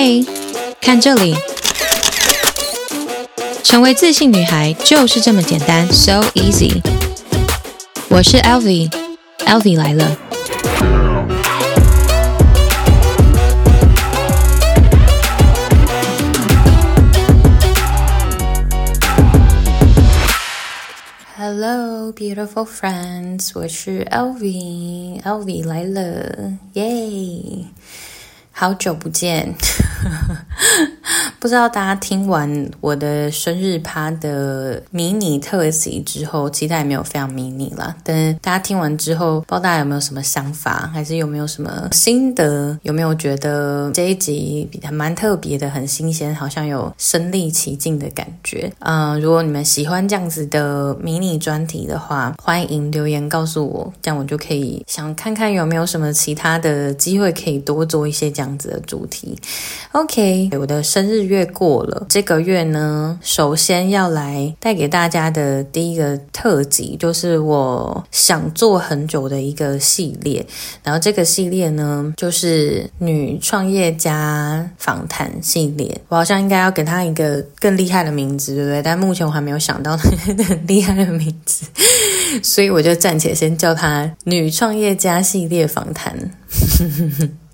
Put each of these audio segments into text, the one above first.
嘿，看这里，成为自信女孩就是这么简单，so easy。我是 Elvie，Elvie 来了。Hello, beautiful friends，我是 Elvie，Elvie 来了，耶！好久不见。不知道大家听完我的生日趴的迷你特辑之后，期待没有非常迷你啦。但是大家听完之后，不知道大家有没有什么想法，还是有没有什么心得？有没有觉得这一集还蛮特别的，很新鲜，好像有身临其境的感觉？嗯、如果你们喜欢这样子的迷你专题的话，欢迎留言告诉我，这样我就可以想看看有没有什么其他的机会可以多做一些这样样子的主题。OK，我的生日月过了，这个月呢，首先要来带给大家的第一个特辑，就是我想做很久的一个系列。然后这个系列呢，就是女创业家访谈系列。我好像应该要给她一个更厉害的名字，对不对？但目前我还没有想到很厉害的名字，所以我就暂且先叫她“女创业家系列访谈”。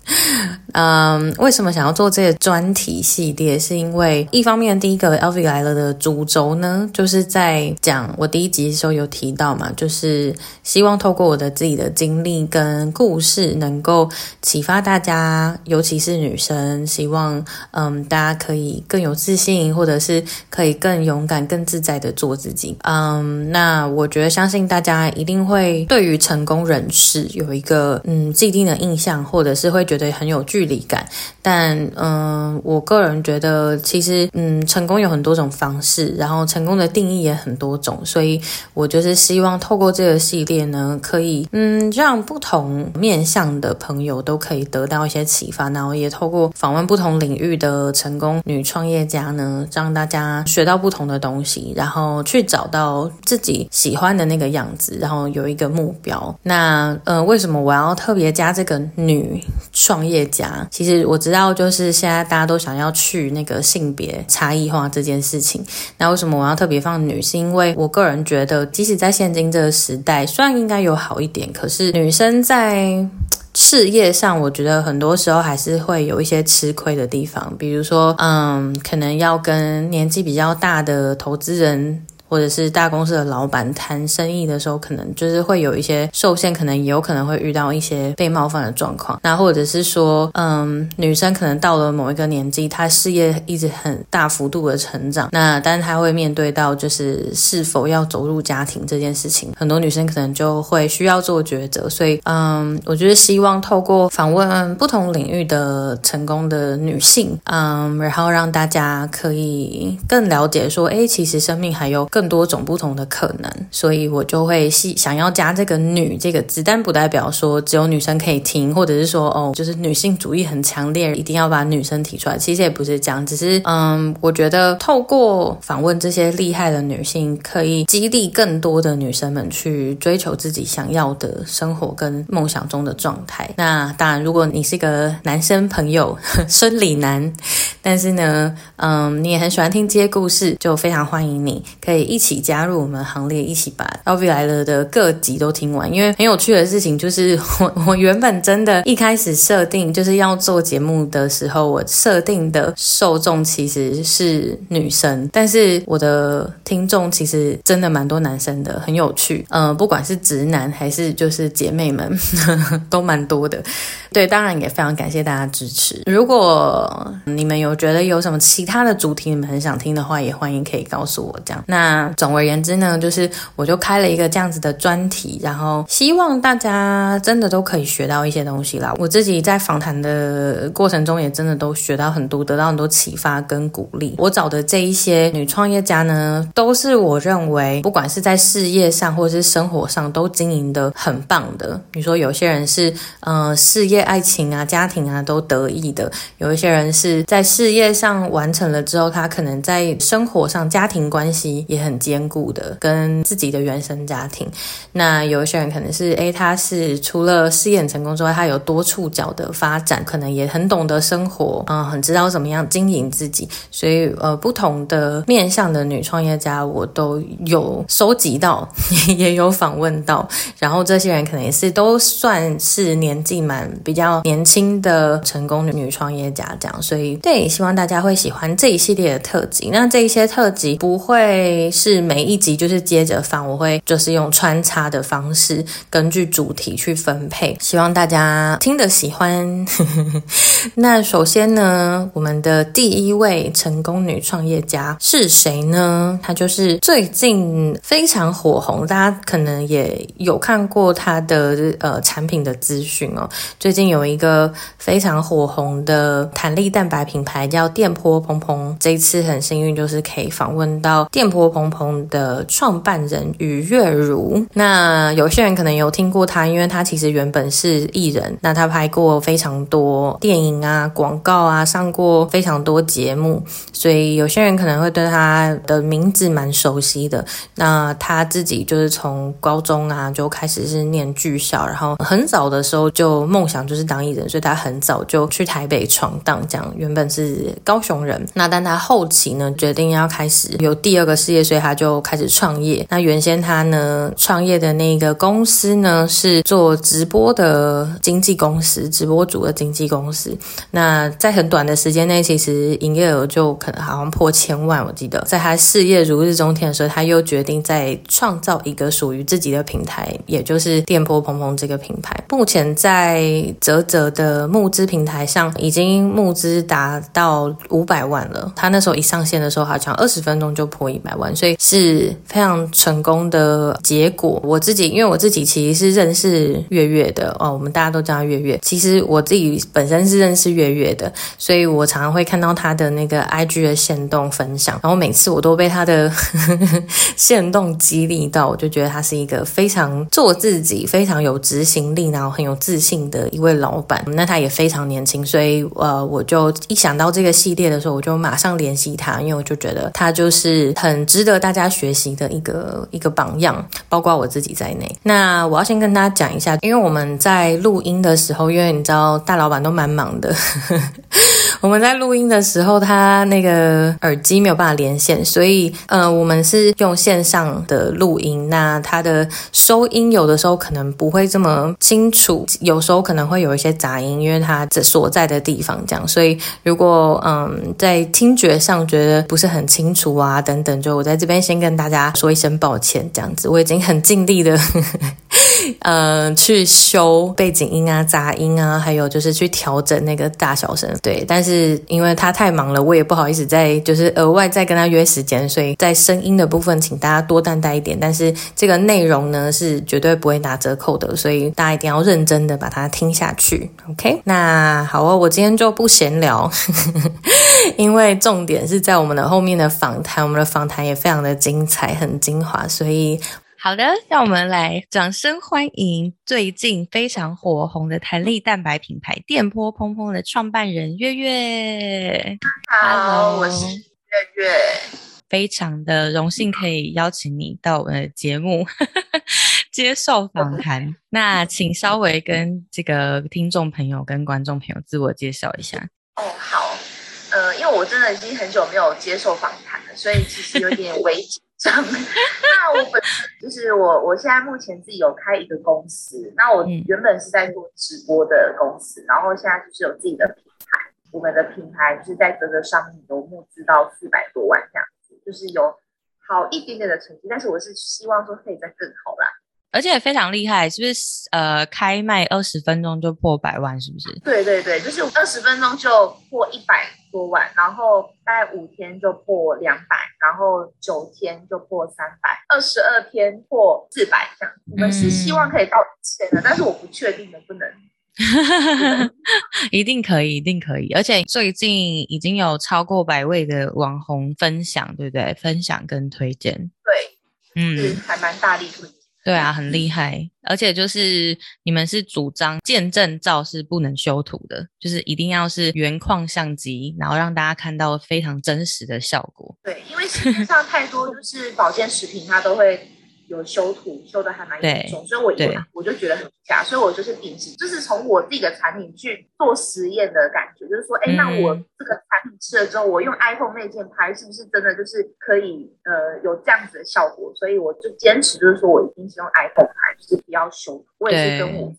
嗯，为什么想要做这个专题系列？是因为一方面，第一个 LV 来了的主轴呢，就是在讲我第一集的时候有提到嘛，就是希望透过我的自己的经历跟故事，能够启发大家，尤其是女生，希望嗯大家可以更有自信，或者是可以更勇敢、更自在的做自己。嗯，那我觉得相信大家一定会对于成功人士有一个嗯既定的印象，或者是会觉觉得很有距离感，但嗯，我个人觉得其实嗯，成功有很多种方式，然后成功的定义也很多种，所以我就是希望透过这个系列呢，可以嗯，让不同面向的朋友都可以得到一些启发，然后也透过访问不同领域的成功女创业家呢，让大家学到不同的东西，然后去找到自己喜欢的那个样子，然后有一个目标。那呃，为什么我要特别加这个女创业家？其实我知道，就是现在大家都想要去那个性别差异化这件事情。那为什么我要特别放女？是因为我个人觉得，即使在现今这个时代，虽然应该有好一点，可是女生在事业上，我觉得很多时候还是会有一些吃亏的地方。比如说，嗯，可能要跟年纪比较大的投资人。或者是大公司的老板谈生意的时候，可能就是会有一些受限，可能也有可能会遇到一些被冒犯的状况。那或者是说，嗯，女生可能到了某一个年纪，她事业一直很大幅度的成长，那但是她会面对到就是是否要走入家庭这件事情，很多女生可能就会需要做抉择。所以，嗯，我觉得希望透过访问不同领域的成功的女性，嗯，然后让大家可以更了解说，哎，其实生命还有。更多种不同的可能，所以我就会细想要加这个“女”这个字，但不代表说只有女生可以听，或者是说哦，就是女性主义很强烈，一定要把女生提出来。其实也不是这样，只是嗯，我觉得透过访问这些厉害的女性，可以激励更多的女生们去追求自己想要的生活跟梦想中的状态。那当然，如果你是一个男生朋友，生理男，但是呢，嗯，你也很喜欢听这些故事，就非常欢迎你可以。一起加入我们行列，一起把 Elvie 来了的各集都听完。因为很有趣的事情就是我，我原本真的一开始设定就是要做节目的时候，我设定的受众其实是女生，但是我的听众其实真的蛮多男生的，很有趣。嗯、呃，不管是直男还是就是姐妹们，呵 呵都蛮多的。对，当然也非常感谢大家支持。如果你们有觉得有什么其他的主题你们很想听的话，也欢迎可以告诉我。这样那。那总而言之呢，就是我就开了一个这样子的专题，然后希望大家真的都可以学到一些东西啦。我自己在访谈的过程中，也真的都学到很多，得到很多启发跟鼓励。我找的这一些女创业家呢，都是我认为不管是在事业上或是生活上都经营的很棒的。你说有些人是呃事业、爱情啊、家庭啊都得意的，有一些人是在事业上完成了之后，他可能在生活上家庭关系也很坚固的，跟自己的原生家庭。那有一些人可能是，诶，他是除了事业成功之外，他有多触角的发展，可能也很懂得生活，嗯，很知道怎么样经营自己。所以，呃，不同的面向的女创业家，我都有收集到，也有访问到。然后这些人可能也是都算是年纪蛮比较年轻的成功的女创业家，这样。所以，对，希望大家会喜欢这一系列的特辑。那这一些特辑不会是每一集就是接着放，我会就是用穿插的方式，根据主题去分配。希望大家听得喜欢。那首先呢，我们的第一位成功女创业家是谁呢？她就是最近非常火红，大家可能也有看过她的呃产品的资讯哦。最近有一个非常火红的弹力蛋白品牌叫电波蓬蓬，这一次很幸运就是可以访问到电波蓬鹏的创办人于月如。那有些人可能有听过他，因为他其实原本是艺人，那他拍过非常多电影啊、广告啊，上过非常多节目，所以有些人可能会对他的名字蛮熟悉的。那他自己就是从高中啊就开始是念剧校，然后很早的时候就梦想就是当艺人，所以他很早就去台北闯荡，这样原本是高雄人。那但他后期呢决定要开始有第二个事业，所以所以他就开始创业。那原先他呢创业的那个公司呢是做直播的经纪公司，直播主的经纪公司。那在很短的时间内，其实营业额就可能好像破千万。我记得在他事业如日中天的时候，他又决定再创造一个属于自己的平台，也就是电波蓬蓬这个品牌。目前在泽泽的募资平台上已经募资达到五百万了。他那时候一上线的时候，好像二十分钟就破一百万，所以是非常成功的结果。我自己因为我自己其实是认识月月的哦，我们大家都叫她月月。其实我自己本身是认识月月的，所以我常常会看到他的那个 IG 的限动分享，然后每次我都被他的 限动激励到，我就觉得他是一个非常做自己、非常有执行力，然后很有自信的一位老板。那他也非常年轻，所以呃，我就一想到这个系列的时候，我就马上联系他，因为我就觉得他就是很知值得大家学习的一个一个榜样，包括我自己在内。那我要先跟大家讲一下，因为我们在录音的时候，因为你知道大老板都蛮忙的。我们在录音的时候，他那个耳机没有办法连线，所以呃，我们是用线上的录音。那他的收音有的时候可能不会这么清楚，有时候可能会有一些杂音，因为他这所在的地方这样。所以如果嗯在听觉上觉得不是很清楚啊等等，就我在在这边先跟大家说一声抱歉，这样子我已经很尽力的。呃，去修背景音啊、杂音啊，还有就是去调整那个大小声。对，但是因为他太忙了，我也不好意思再就是额外再跟他约时间，所以在声音的部分，请大家多担待一点。但是这个内容呢，是绝对不会打折扣的，所以大家一定要认真的把它听下去。OK，那好哦，我今天就不闲聊，因为重点是在我们的后面的访谈，我们的访谈也非常的精彩，很精华，所以。好的，让我们来掌声欢迎最近非常火红的弹力蛋白品牌电波砰砰的创办人月月。好，Hello, 我是月月，非常的荣幸可以邀请你到我们的节目 接受访谈。那请稍微跟这个听众朋友跟观众朋友自我介绍一下。哦，好，呃，因为我真的已经很久没有接受访谈了，所以其实有点微紧张。那我本身就是我，我现在目前自己有开一个公司。那我原本是在做直播的公司，然后现在就是有自己的品牌。我们的品牌就是在啧啧上面有募资到四百多万这样子，就是有好一点点的成绩。但是我是希望说可以再更好啦。而且非常厉害，是不是？呃，开卖二十分钟就破百万，是不是？对对对，就是二十分钟就破一百多万，然后大概五天就破两百，然后九天就破三百，二十二天破四百，这样。我们是希望可以到一千的，但是我不确定能不能。一定可以，一定可以。而且最近已经有超过百位的网红分享，对不对？分享跟推荐。对，嗯，还蛮大力推荐。对啊，很厉害。而且就是你们是主张见证照是不能修图的，就是一定要是原矿相机，然后让大家看到非常真实的效果。对，因为市面上太多就是保健食品，它都会。有修图修的还蛮严重，所以我一看我就觉得很假，所以我就是秉持，就是从我自己的产品去做实验的感觉，就是说，哎、欸，那我这个产品吃了之后，我用 iPhone 内建拍，是不是真的就是可以呃有这样子的效果？所以我就坚持，就是说我一定是用 iPhone 拍，就是不要修图。我也是跟我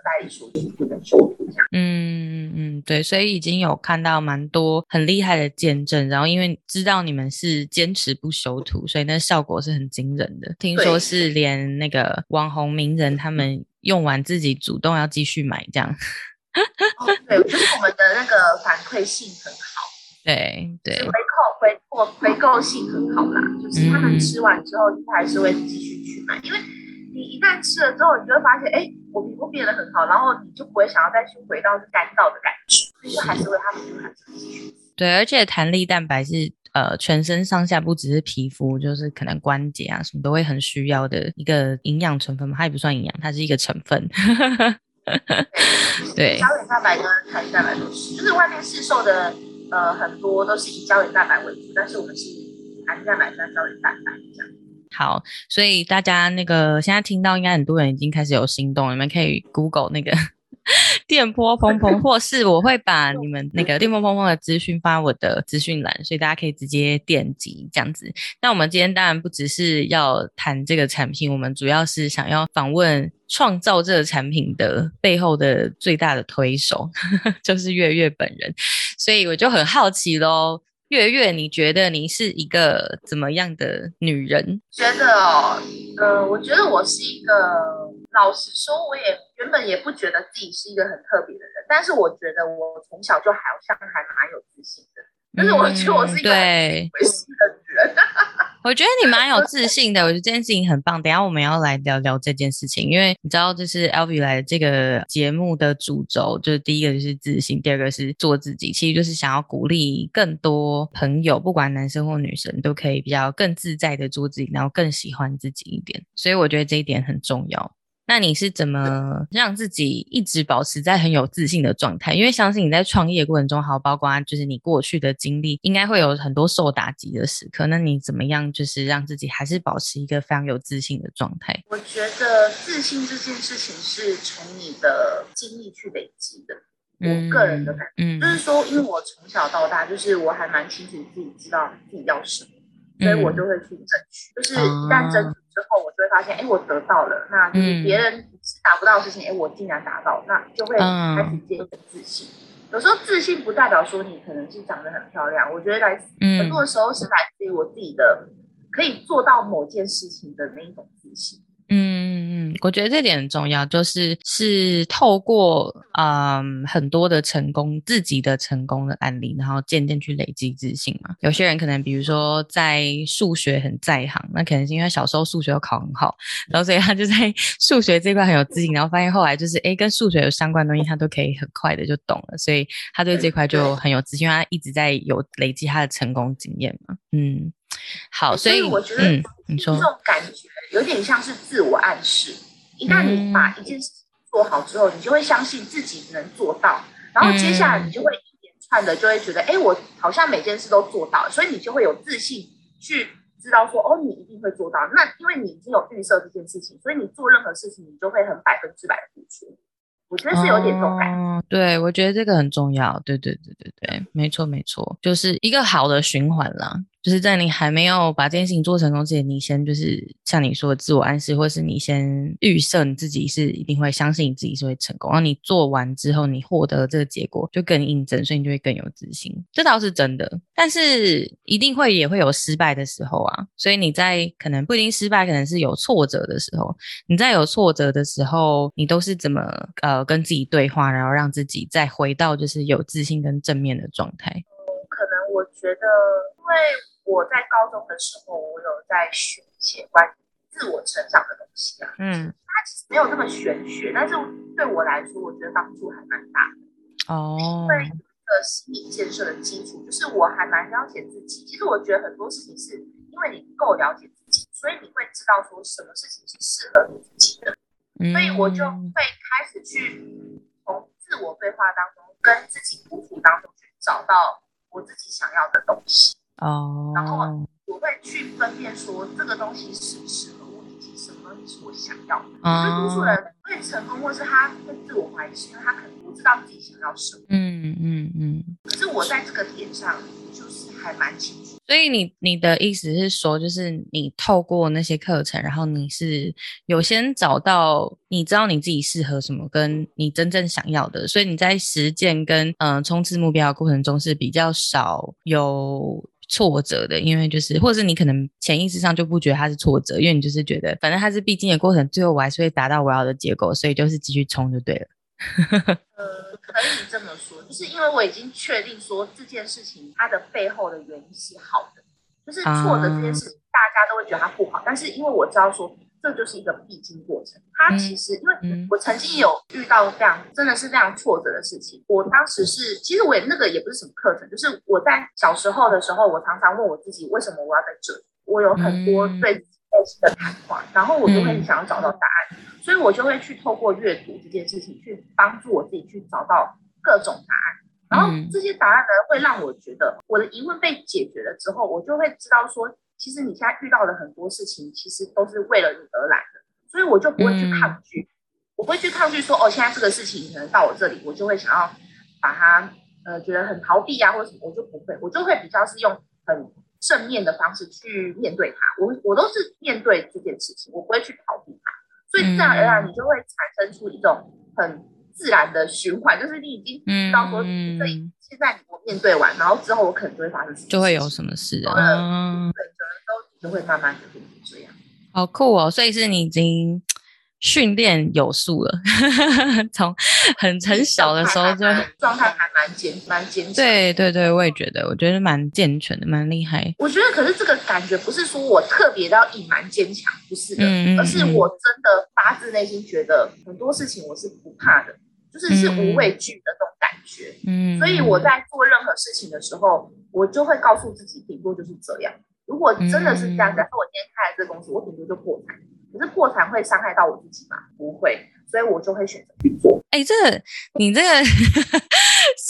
我的代理说，就是不能修图。嗯嗯，对，所以已经有看到蛮多很厉害的见证，然后因为知道你们是坚持不修图，所以那效果是很惊人的。听说是连那个网红名人他们用完自己主动要继续买这样。哦，对，就是我们的那个反馈性很好。对对，回扣回购回购性很好啦，就是他们吃完之后，他还是会继续去买，因为你一旦吃了之后，你就会发现，哎，我皮肤变得很好，然后你就不会想要再去回到干燥的感觉，所以就还是会它们就还是继续。对，而且弹力蛋白是。呃，全身上下不只是皮肤，就是可能关节啊什么都会很需要的一个营养成分嘛。它也不算营养，它是一个成分。对，胶原蛋白跟弹力蛋白都是，就是外面市售的呃很多都是以胶原蛋白为主，但是我们是以弹力蛋白加胶原蛋白这样。好，所以大家那个现在听到，应该很多人已经开始有心动，你们可以 Google 那个。电波砰砰，或是我会把你们那个电波砰砰的资讯发我的资讯栏，所以大家可以直接点击这样子。那我们今天当然不只是要谈这个产品，我们主要是想要访问创造这个产品的背后的最大的推手，就是月月本人。所以我就很好奇喽，月月，你觉得你是一个怎么样的女人？觉得哦，呃，我觉得我是一个。老实说，我也原本也不觉得自己是一个很特别的人，但是我觉得我从小就好像还蛮有自信的。但是我觉得我是一个很会死的人。我觉得你蛮有自信的，我觉得这件事情很棒。等下我们要来聊聊这件事情，因为你知道，就是 Elvie 来这个节目的主轴，就是第一个就是自信，第二个是做自己，其实就是想要鼓励更多朋友，不管男生或女生，都可以比较更自在的做自己，然后更喜欢自己一点。所以我觉得这一点很重要。那你是怎么让自己一直保持在很有自信的状态？因为相信你在创业过程中，还有包括就是你过去的经历，应该会有很多受打击的时刻。那你怎么样，就是让自己还是保持一个非常有自信的状态？我觉得自信这件事情是从你的经历去累积的。我个人的感觉，嗯，就是说，因为我从小到大，就是我还蛮清楚自己知道自己要什么。所以我就会去争取，就是一旦争取之后，我就会发现，哎，我得到了，那就是别人是达不到的事情，哎，我竟然达到，那就会开始建立自信。有时候自信不代表说你可能是长得很漂亮，我觉得来自很多的时候是来自于我自己的可以做到某件事情的那一种自信。嗯我觉得这点很重要，就是是透过嗯很多的成功，自己的成功的案例，然后渐渐去累积自信嘛。有些人可能比如说在数学很在行，那可能是因为小时候数学都考很好，然后所以他就在 数学这块很有自信，然后发现后来就是诶跟数学有相关的东西他都可以很快的就懂了，所以他对这块就很有自信，因为他一直在有累积他的成功经验嘛。嗯，好，所以，我觉得嗯，你说这种感觉。有点像是自我暗示，一旦你把一件事情做好之后，嗯、你就会相信自己能做到，然后接下来你就会一连串的就会觉得，哎、嗯，我好像每件事都做到，所以你就会有自信去知道说，哦，你一定会做到。那因为你已经有预设这件事情，所以你做任何事情，你就会很百分之百的付出。我觉得是有点这种感觉。对，我觉得这个很重要。对对对对对，没错没错，就是一个好的循环啦。就是在你还没有把这件事情做成功之前，你先就是像你说的自我暗示，或是你先预设你自己是一定会相信你自己是会成功，然后你做完之后，你获得这个结果就更印证，所以你就会更有自信。这倒是真的，但是一定会也会有失败的时候啊。所以你在可能不一定失败，可能是有挫折的时候，你在有挫折的时候，你都是怎么呃跟自己对话，然后让自己再回到就是有自信跟正面的状态？可能我觉得因为。我在高中的时候，我有在学一些关于自我成长的东西啊。嗯，它其实没有那么玄学，但是对我来说，我觉得帮助还蛮大的。哦，因为有一个心理建设的基础，就是我还蛮了解自己。其实我觉得很多事情是因为你不够了解自己，所以你会知道说什么事情是适合你自己的。所以我就会开始去从自我对话当中，跟自己独处当中去找到我自己想要的东西。哦，然后我会去分辨说这个东西是不适我想要的。我觉得多数人会成功，或是他会自我怀疑，是因为他可能不知道自己想要什么。嗯嗯嗯。可是我在这个点上就是还蛮清楚。所以你你的意思是说，就是你透过那些课程，然后你是有先找到你知道你自己适合什么，跟你真正想要的，所以你在实践跟嗯、呃、冲刺目标的过程中是比较少有挫折的，因为就是或者是你可能潜意识上就不觉得它是挫折，因为你就是觉得反正它是必经的过程，最后我还是会达到我要的结果，所以就是继续冲就对了。呃，可以这么说，就是因为我已经确定说这件事情它的背后的原因是好的，就是错的这件事情大家都会觉得它不好，但是因为我知道说这就是一个必经过程，它其实因为我曾经有遇到这样真的是非常挫折的事情，我当时是其实我也那个也不是什么课程，就是我在小时候的时候，我常常问我自己为什么我要在这里，我有很多对自己内心的谈话，然后我就会想要找到答案。所以我就会去透过阅读这件事情，去帮助我自己去找到各种答案。然后这些答案呢，会让我觉得我的疑问被解决了之后，我就会知道说，其实你现在遇到的很多事情，其实都是为了你而来的。所以我就不会去抗拒，我不会去抗拒说，哦，现在这个事情可能到我这里，我就会想要把它呃觉得很逃避啊，或者什么，我就不会，我就会比较是用很正面的方式去面对它。我我都是面对这件事情，我不会去逃避它。所以自然而然，你就会产生出一种很自然的循环，嗯、就是你已经知道说，嗯、所以现在我面对完，然后之后我可能就会发生什么，就会有什么事啊？嗯、对，可能都就会慢慢的变成这样。好酷哦！所以是你已经。训练有素了，从很很小的时候就状态还蛮坚蛮坚强。对对对，我也觉得，我觉得蛮健全的，蛮厉害。我觉得，可是这个感觉不是说我特别要隐瞒坚强，不是的，嗯、而是我真的发自内心觉得很多事情我是不怕的，就是是无畏惧的那种感觉。嗯，所以我在做任何事情的时候，我就会告诉自己，顶多就是这样。如果真的是这样，假设我今天开了这个公司，我顶多就破产。可是破产会伤害到我自己吗？不会，所以我就会选择去做。哎、欸，这个你这个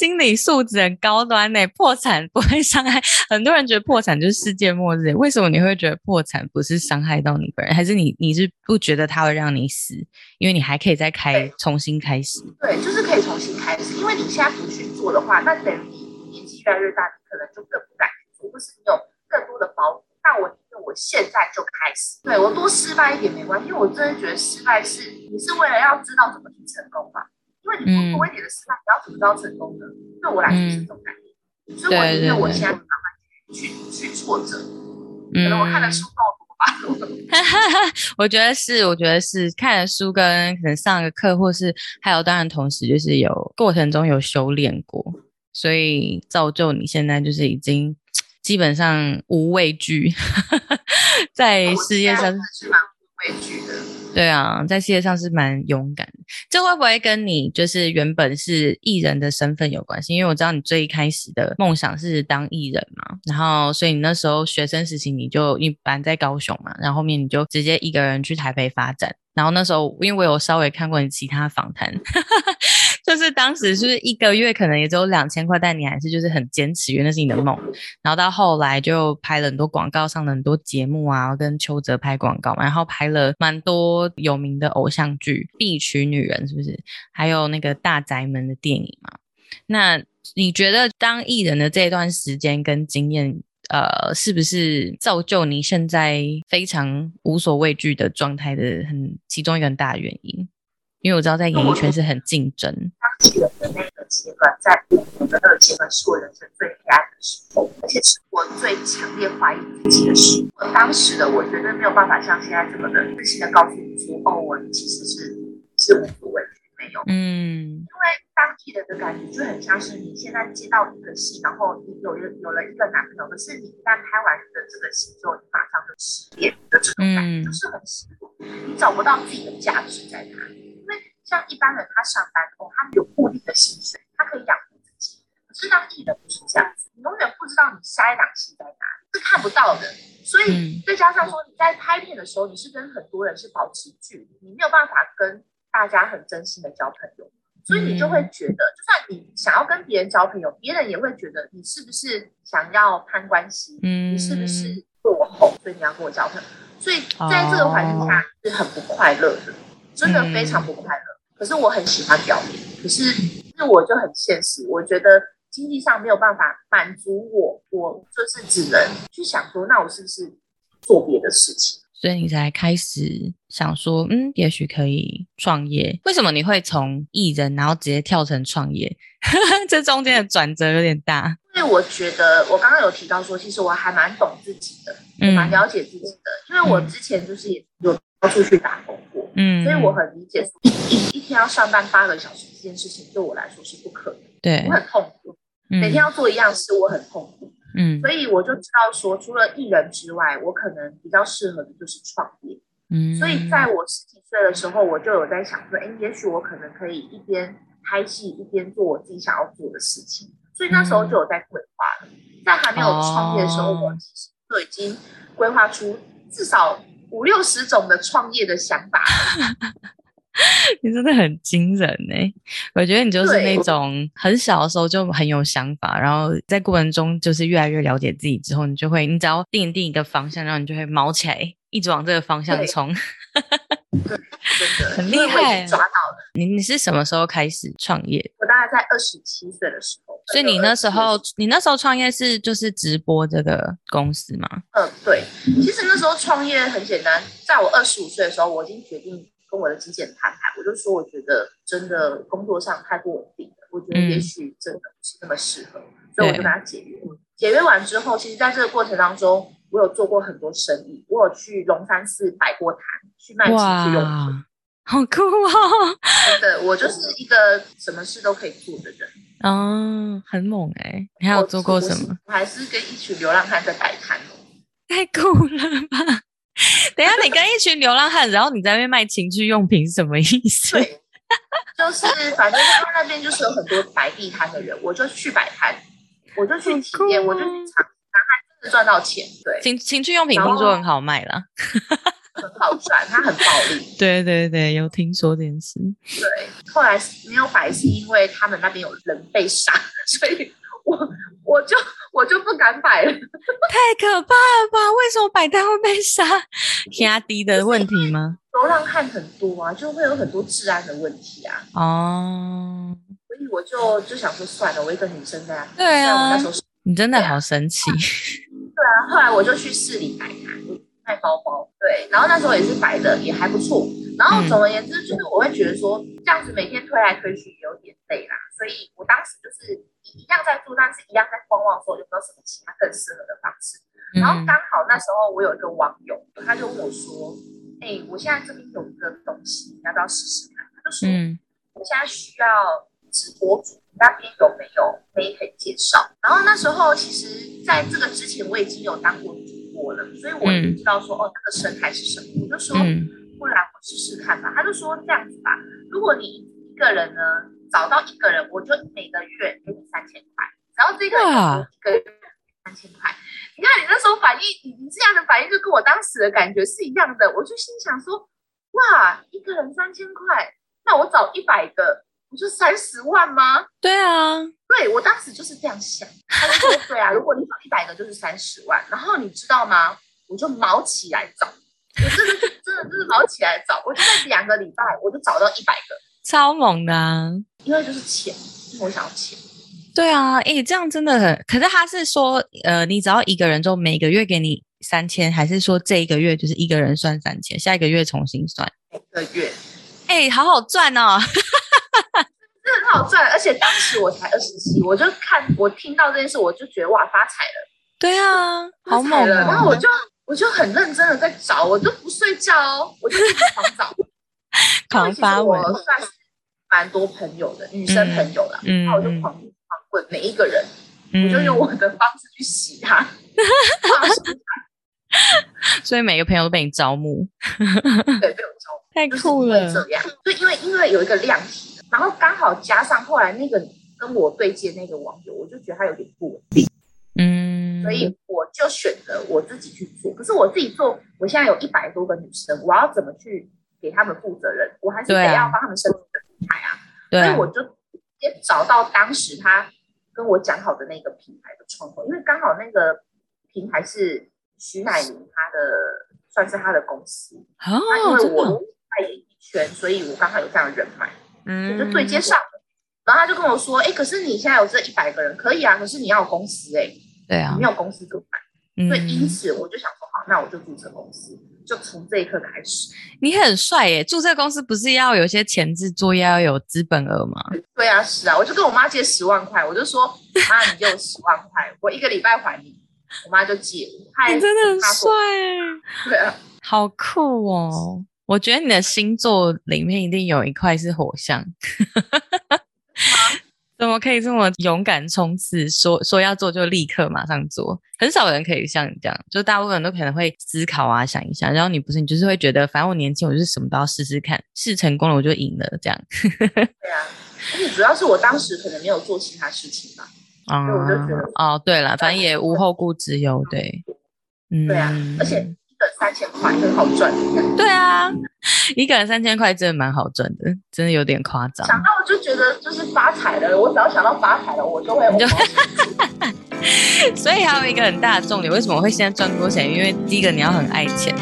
心理素质很高端呢。破产不会伤害，很多人觉得破产就是世界末日。为什么你会觉得破产不是伤害到你本人？还是你你是不觉得它会让你死？因为你还可以再开重新开始。对，就是可以重新开始。因为你现在不去做的话，那等于你年纪越来越大，你可能就更不敢去做，或是你有更多的包袱。那我。我现在就开始，对，我多失败一点没关系，因为我真的觉得失败是你是为了要知道怎么去成功嘛，因为你多一点的失败，你要怎么知道成功呢？对我来说是这种感觉，嗯、所以我觉得我现在慢慢去去挫折，可能我看的书够。我觉得是，我觉得是看了书跟可能上个课，或是还有当然同时就是有过程中有修炼过，所以造就你现在就是已经。基本上无畏惧，在事业上是蛮无畏惧的。对啊，在事业上是蛮勇敢的。这会不会跟你就是原本是艺人的身份有关系？因为我知道你最一开始的梦想是当艺人嘛，然后所以你那时候学生时期你就一般在高雄嘛，然后后面你就直接一个人去台北发展。然后那时候因为我有稍微看过你其他访谈。就是当时是一个月可能也只有两千块，但你还是就是很坚持，因为那是你的梦。然后到后来就拍了很多广告，上了很多节目啊，跟邱泽拍广告嘛，然后拍了蛮多有名的偶像剧，《必娶女人》是不是？还有那个大宅门的电影嘛。那你觉得当艺人的这段时间跟经验，呃，是不是造就你现在非常无所畏惧的状态的很其中一个很大的原因？因为我知道在演艺圈是很竞争。当艺人的那个阶段，在我的那个阶段是我人生最黑暗的时候，而且是我最强烈怀疑自己的时候。我当时的我绝对没有办法像现在这么的自信的告诉你说：“哦，我其实是是无所畏惧，没有。”嗯，因为当艺人的感觉就很像是你现在接到一个戏，然后你有了有了一个男朋友，可是你一旦拍完的这个戏之后，你马上就失恋的这种感觉，就是很失落，你找不到自己的价值在哪里。像一般人，他上班哦，他有固定的薪水，他可以养活自己。可是当艺人不是这样子，你永远不知道你下一档戏在哪里，是看不到的。所以再加上说你在拍片的时候，你是跟很多人是保持距离，你没有办法跟大家很真心的交朋友，所以你就会觉得，就算你想要跟别人交朋友，别人也会觉得你是不是想要攀关系，你是不是对我红，所以你要跟我交朋友。所以在这个环境下是很不快乐的，真的非常不快乐。可是我很喜欢表演，可是是我就很现实，我觉得经济上没有办法满足我，我就是只能去想说，那我是不是做别的事情？所以你才开始想说，嗯，也许可以创业。为什么你会从艺人然后直接跳成创业？这中间的转折有点大。因为我觉得我刚刚有提到说，其实我还蛮懂自己的，嗯，蛮了解自己的。因为我之前就是也有出去打工过，嗯，所以我很理解一一一天要上班八个小时这件事情对我来说是不可能，对，我很痛苦，每天要做一样事，我很痛苦。嗯，所以我就知道说，除了艺人之外，我可能比较适合的就是创业。嗯，所以在我十几岁的时候，我就有在想说，哎，也许我可能可以一边拍戏一边做我自己想要做的事情。所以那时候就有在规划了，在还没有创业的时候，我其实就已经规划出至少五六十种的创业的想法。你真的很惊人呢！我觉得你就是那种很小的时候就很有想法，然后在过程中就是越来越了解自己之后，你就会，你只要定定一个方向，然后你就会卯起来，一直往这个方向冲。对，真的很厉害，抓到了。你你是什么时候开始创业？我大概在二十七岁的时候。所以你那时候，你那时候创业是就是直播这个公司吗？嗯，对。其实那时候创业很简单，在我二十五岁的时候，我已经决定。跟我的经纪人谈谈，我就说我觉得真的工作上太不稳定了，我觉得也许真的不是那么适合，嗯、所以我就跟他解约。解约完之后，其实在这个过程当中，我有做过很多生意，我有去龙山寺摆过摊，去卖情趣用品，好酷哦！真的，我就是一个什么事都可以做的人，哦，很猛哎、欸！你还有做过什么？我，我还是跟一群流浪汉在摆摊哦，太酷了吧！等一下，你跟一群流浪汉，然后你在那边卖情趣用品是什么意思？对，就是反正他那边就是有很多摆地摊的人，我就去摆摊，我就去体验，我就去尝，赚到钱。对，情情趣用品听说很好卖啦，很好赚，它很暴利。对对对，有听说这件事。对，后来没有摆是因为他们那边有人被杀，所以我我就。我就不敢摆了，太可怕了吧？为什么摆摊会被杀？压低的问题吗？流浪汉很多啊，就会有很多治安的问题啊。哦，所以我就就想说算了，我一个女生在啊。对啊，我那时候你真的好神奇。对啊，后来我就去市里摆摊，卖包包。对，然后那时候也是摆的也还不错。然后总而言之，就是我会觉得说这样子每天推来推去也有点累啦，所以我当时就是。一样在做，但是一样在观望，说有没有什么其他更适合的方式。然后刚好那时候我有一个网友，他就问我说：“哎、欸，我现在这边有一个东西，你要不要试试看？”他就说：“我现在需要直播主，那边有没有可以可以介绍？”然后那时候其实在这个之前我已经有当过主播了，所以我就知道说哦，那个生态是什么。我就说：“不然我试试看吧。”他就说：“这样子吧，如果你一个人呢？”找到一个人，我就每个月给你三千块。然后这个人一个月三千块，你看你那时候反应，你你这样的反应就跟我当时的感觉是一样的。我就心想说，哇，一个人三千块，那我找一百个，不是三十万吗？对啊，对我当时就是这样想。他就说，对啊，如果你找一百个就是三十万。然后你知道吗？我就毛起来找，我真的真的就是毛起来找，我就在两个礼拜，我就找到一百个。超猛的啊！因为就是钱，我想要钱。对啊，诶、欸，这样真的很。可是他是说，呃，你只要一个人就每个月给你三千，还是说这一个月就是一个人算三千，下一个月重新算？一个月。哎、欸，好好赚哦，真的很好赚。而且当时我才二十七，我就看我听到这件事，我就觉得哇，发财了。对啊，好猛了。然后我就我就很认真的在找，我就不睡觉哦，我就一直狂找。狂发文，我算是蛮多朋友的女生朋友啦，嗯、然后我就狂狂问每一个人，嗯、我就用我的方式去洗他，所以每个朋友都被你招募，对，被我招募，太酷了。这样，对因为因为有一个量体，然后刚好加上后来那个跟我对接那个网友，我就觉得他有点不稳定，嗯，所以我我就选择我自己去做。可是我自己做，我现在有一百多个女生，我要怎么去给他们负责任？我还是得要帮他们设计品牌啊。对啊。所以我就直接找到当时他跟我讲好的那个品牌的窗口，因为刚好那个平台是徐乃麟他的，算是他的公司。哦。那因为我在演艺圈，所以我刚好有这样的人脉，嗯，就对接上。然后他就跟我说：“哎，可是你现在有这一百个人，可以啊。可是你要有公司哎，对啊，你没有公司怎么办？嗯、所以因此我就想说，好，那我就注册公司，就从这一刻开始。你很帅耶！注册公司不是要有些前置作业，要有资本额吗？对啊，是啊，我就跟我妈借十万块，我就说 妈，你借我十万块，我一个礼拜还你。我妈就借我，你真的很帅哎！对啊，好酷哦！我觉得你的星座里面一定有一块是火象。”怎么可以这么勇敢冲刺？说说要做就立刻马上做，很少人可以像你这样，就大部分人都可能会思考啊，想一想。然后你不是，你就是会觉得，反正我年轻，我就是什么都要试试看，试成功了我就赢了，这样。对啊，而且主要是我当时可能没有做其他事情吧，啊、所以我就觉得哦，对了，反正也无后顾之忧，对，嗯，对啊，而且。三千块很好赚，对啊，一个人三千块真的蛮好赚的，真的有点夸张。想到我就觉得就是发财了，我只要想到发财了，我就会。就 所以还有一个很大的重点，为什么会现在赚多钱？因为第一个你要很爱钱。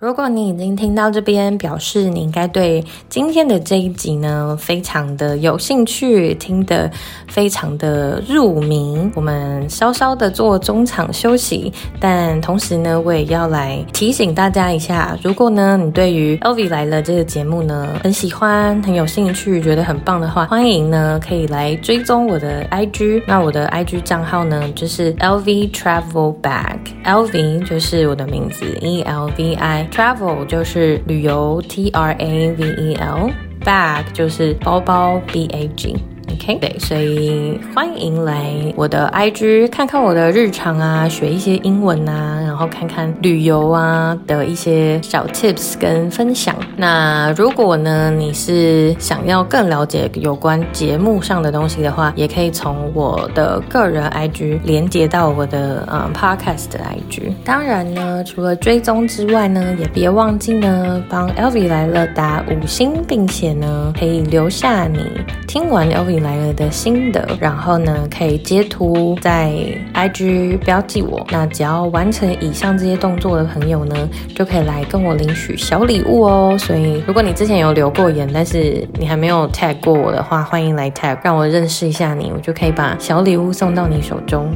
如果你已经听到这边，表示你应该对今天的这一集呢非常的有兴趣，听得非常的入迷。我们稍稍的做中场休息，但同时呢，我也要来提醒大家一下，如果呢你对于 LV 来了这个节目呢很喜欢、很有兴趣、觉得很棒的话，欢迎呢可以来追踪我的 IG。那我的 IG 账号呢就是 LV Travel Bag，LV 就是我的名字 E L V I。Travel 就是旅游，T R A V E L，Bag 就是包包，B A G。OK，对，所以欢迎来我的 IG 看看我的日常啊，学一些英文啊，然后看看旅游啊的一些小 tips 跟分享。那如果呢，你是想要更了解有关节目上的东西的话，也可以从我的个人 IG 连接到我的嗯 Podcast 的 IG。当然呢，除了追踪之外呢，也别忘记呢帮 LV 来了打五星，并且呢可以留下你听完 LV。来了的心得，然后呢，可以截图在 IG 标记我。那只要完成以上这些动作的朋友呢，就可以来跟我领取小礼物哦。所以，如果你之前有留过言，但是你还没有 tag 过我的话，欢迎来 tag，让我认识一下你，我就可以把小礼物送到你手中。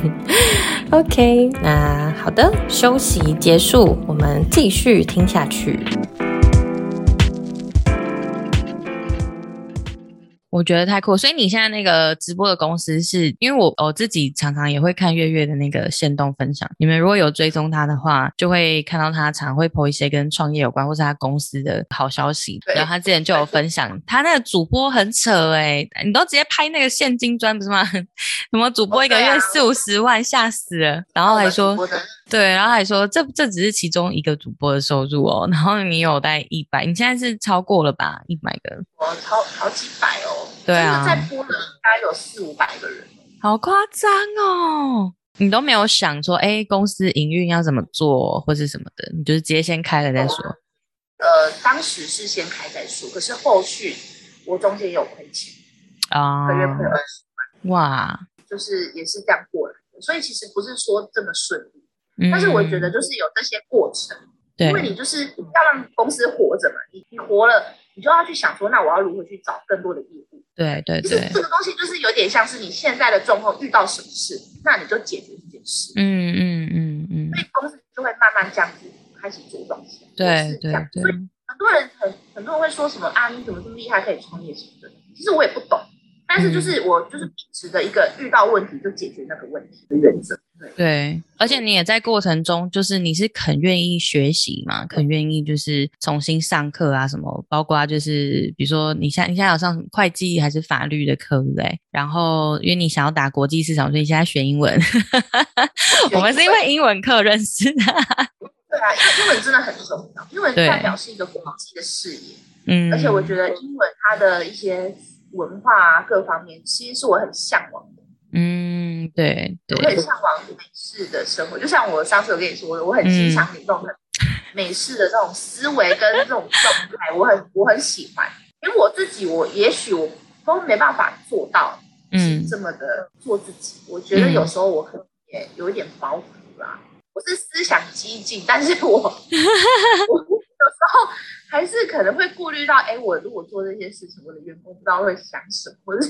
OK，那好的，休息结束，我们继续听下去。我觉得太酷，所以你现在那个直播的公司是因为我我自己常常也会看月月的那个线动分享，你们如果有追踪他的话，就会看到他常会 po 一些跟创业有关或是他公司的好消息。然后他之前就有分享，他那个主播很扯哎、欸，你都直接拍那个现金砖不是吗？什么主播一个月四五十万，吓死了。然后还说。对，然后还说这这只是其中一个主播的收入哦，然后你有带一百，你现在是超过了吧？一百个，我超好几百哦。对啊，在播的大概有四五百个人，好夸张哦！你都没有想说，哎，公司营运要怎么做或是什么的，你就是直接先开了再说。呃，当时是先开再说，可是后续我中间有亏钱啊，一个月亏二十万，哇，就是也是这样过来的，所以其实不是说这么顺利。但是我觉得就是有这些过程，对，因为你就是要让公司活着嘛，你你活了，你就要去想说，那我要如何去找更多的业务？对对对，这个东西就是有点像是你现在的状况遇到什么事，那你就解决这件事。嗯嗯嗯嗯，所以公司就会慢慢这样子开始做东西。对对对，所以很多人很很多人会说什么啊，你怎么这么厉害可以创业什么的？其实我也不懂。但是就是我就是秉持着一个遇到问题就解决那个问题的原则，对，而且你也在过程中，就是你是肯愿意学习嘛，肯愿意就是重新上课啊什么，包括就是比如说你现在你现在有上会计还是法律的课，对不对？然后因为你想要打国际市场，所以你现在学英文，我们是因为英文课认识的，对啊，因为英文真的很重要，英文代表是一个国际的视野。嗯，而且我觉得英文它的一些文化啊各方面，其实是我很向往的。嗯，对，对，我很向往美式的生活，就像我上次有跟你说的，我很欣赏你这种 美式的这种思维跟这种状态，我很我很喜欢。因为我自己，我也许我都没办法做到，嗯，这么的做自己。我觉得有时候我可能也有一点包袱啦。我是思想激进，但是我 我有时候还是可能会顾虑到，哎，我如果做这些事情，我的员工不知道会想什么，或是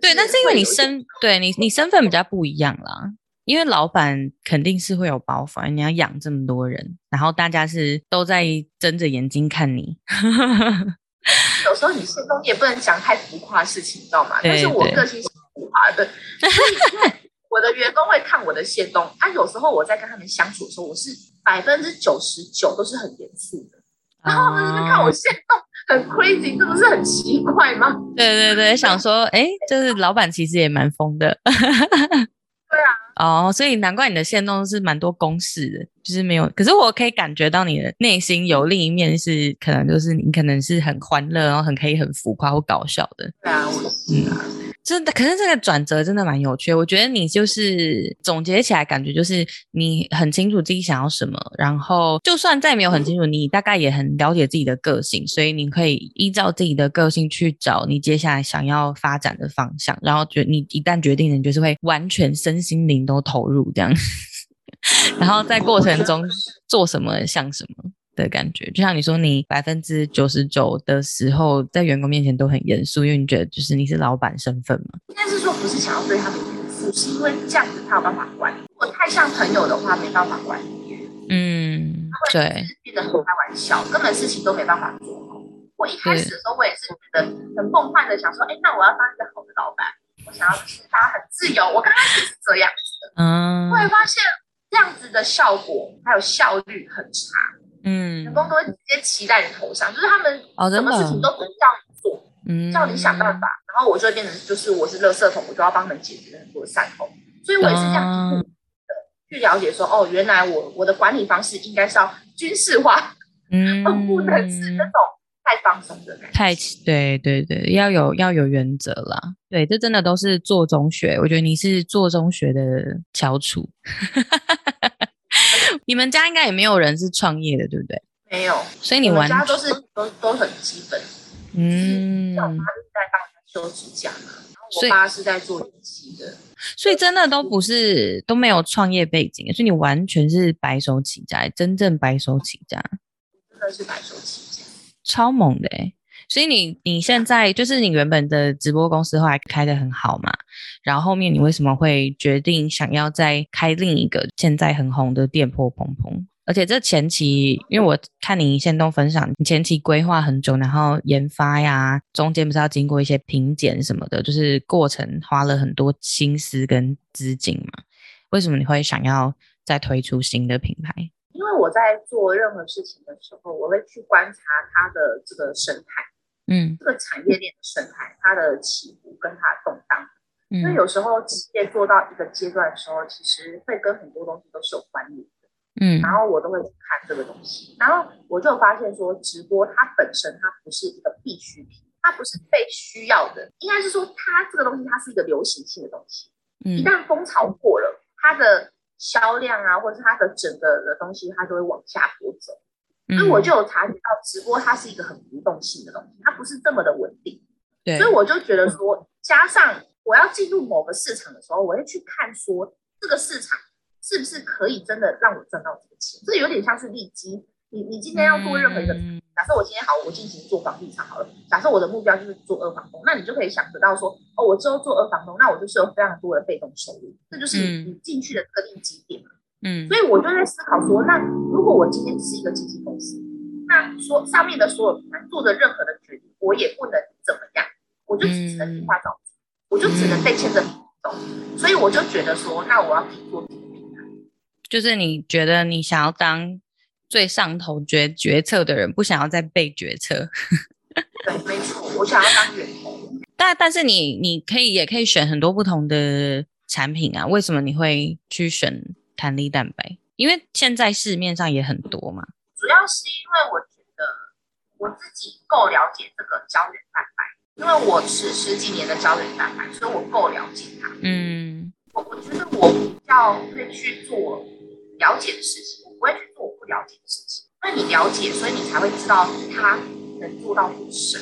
对，但是因为你身对你你身份比较不一样啦，因为老板肯定是会有包袱，你要养这么多人，然后大家是都在睁着眼睛看你。有时候你限动，你也不能讲太浮夸的事情，你知道吗？但是我个性是浮夸的，所以我的员工会看我的限动。啊，有时候我在跟他们相处的时候，我是百分之九十九都是很严肃的，然后他们看我限动很 crazy，这不是很奇怪吗？对对对，想说，哎，就是老板其实也蛮疯的。对啊。哦，所以难怪你的线动是蛮多公式的，就是没有。可是我可以感觉到你的内心有另一面，是可能就是你可能是很欢乐，然后很可以很浮夸或搞笑的。对啊，我是啊。嗯真的，可是这个转折真的蛮有趣。我觉得你就是总结起来，感觉就是你很清楚自己想要什么，然后就算再没有很清楚，你大概也很了解自己的个性，所以你可以依照自己的个性去找你接下来想要发展的方向。然后决你一旦决定了，你就是会完全身心灵都投入这样，然后在过程中做什么像什么。的感觉，就像你说，你百分之九十九的时候在员工面前都很严肃，因为你觉得就是你是老板身份嘛。应该是说不是想要对他们严肃，是因为这样子他有办法管。如果太像朋友的话，没办法管别人。嗯，对，变得很开玩笑，根本事情都没办法做好。我一开始的时候，我也是觉得很梦幻的，想说，哎，那我要当一个好的老板，我想要就是大家很自由。我刚开始是这样子的，嗯，后来发现这样子的效果还有效率很差。嗯，员工都会直接骑在你头上，就是他们什么事情都不叫你做，嗯，叫你想办法，然后我就会变成就是我是垃圾桶，我就要帮他们解决很多善后，所以我也是这样一步步的去了解说，哦，原来我我的管理方式应该是要军事化，嗯，不能是那种太放松的感觉，太对对对，要有要有原则啦，对，这真的都是做中学，我觉得你是做中学的翘楚。你们家应该也没有人是创业的，对不对？没有，所以你玩家都是都都很基本。嗯，我妈是在帮人修指甲嘛，然后我爸是在做仪器的，所以真的都不是都没有创业背景，所以你完全是白手起家，真正白手起家，真的是白手起家，超猛的欸。所以你你现在就是你原本的直播公司后来开得很好嘛，然后后面你为什么会决定想要再开另一个现在很红的店铺砰砰？而且这前期，因为我看你限动分享，你前期规划很久，然后研发呀，中间不是要经过一些品检什么的，就是过程花了很多心思跟资金嘛？为什么你会想要再推出新的品牌？因为我在做任何事情的时候，我会去观察它的这个生态。嗯，这个产业链的生态，它的起伏跟它的动荡，因为有时候企业做到一个阶段的时候，其实会跟很多东西都是有关联的。嗯，然后我都会去看这个东西，然后我就发现说，直播它本身它不是一个必需品，它不是被需要的，应该是说它这个东西它是一个流行性的东西。嗯，一旦风潮过了，它的销量啊，或者是它的整个的东西，它就会往下坡走。所以我就有察觉到，直播它是一个很流动性的东西，它不是这么的稳定。对，所以我就觉得说，加上我要进入某个市场的时候，我会去看说，这个市场是不是可以真的让我赚到这个钱。这有点像是利基。你你今天要做任何一个，假设我今天好，我进行做房地产好了。假设我的目标就是做二房东，那你就可以想得到说，哦，我之后做二房东，那我就是有非常多的被动收入，这就是你进去的这个利基点嘛。嗯，所以我就在思考说，那如果我今天只是一个经纪公司，那说上面的所有人做的任何的决定，我也不能怎么样，我就只能听话照做，我就只能被牵着鼻子走。所以我就觉得说，那我要做。就是你觉得你想要当最上头决决策的人，不想要再被决策。对，没错，我想要当员工。但但是你你可以也可以选很多不同的产品啊，为什么你会去选？弹力蛋白，因为现在市面上也很多嘛。主要是因为我觉得我自己够了解这个胶原蛋白，因为我吃十几年的胶原蛋白，所以我够了解它。嗯，我我觉得我比较会去做了解的事情，我不会去做我不了解的事情。因为你了解，所以你才会知道他能做到多深。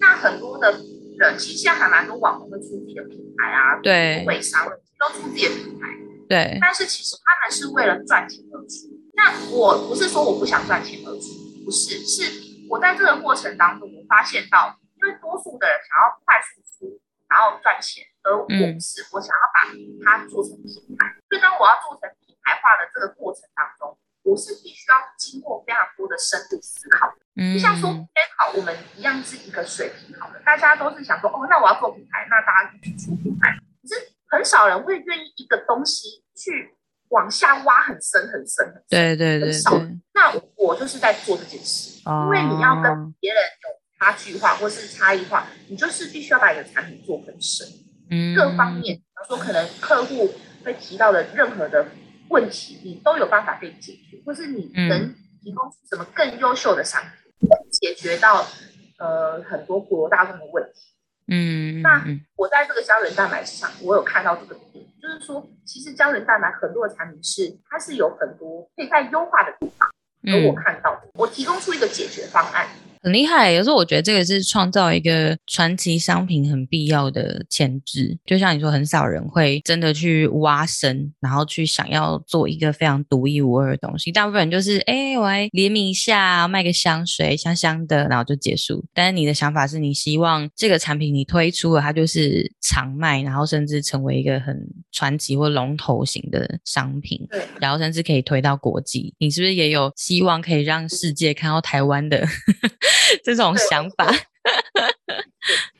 那很多的人，其实现在还蛮多网红会出自己的品牌啊，对，微商都出自己的品牌，对。但是其实他们是为了赚钱而出。那我不是说我不想赚钱而出，不是，是。我在这个过程当中，我发现到，因为多数的人想要快速出，然后赚钱，而我不是，我想要把它做成品牌。所以当我要做成品牌化的这个过程当中，我是必须要经过非常多的深度思考的。就像说，哎，好，我们一样是一个水平好的，大家都是想说，哦，那我要做品牌，那大家就去出品牌。可是很少人会愿意一个东西去。往下挖很深很深很深，对对对，很少。那我就是在做这件事，因为你要跟别人有差距化或是差异化，你就是必须要把你的产品做很深，嗯，各方面，比如说可能客户会提到的任何的问题，你都有办法可以解决，或是你能提供出什么更优秀的商品，解决到呃很多普罗大众的问题。嗯，那我在这个胶原蛋白上，我有看到这个点，就是说，其实胶原蛋白很多的产品是它是有很多可以再优化的地方，而我看到的，我提供出一个解决方案。很厉害，有时候我觉得这个是创造一个传奇商品很必要的前置。就像你说，很少人会真的去挖深，然后去想要做一个非常独一无二的东西。大部分人就是，哎，我来联名一下，卖个香水，香香的，然后就结束。但是你的想法是你希望这个产品你推出了，它就是常卖，然后甚至成为一个很传奇或龙头型的商品，对，然后甚至可以推到国际。你是不是也有希望可以让世界看到台湾的？这种想法，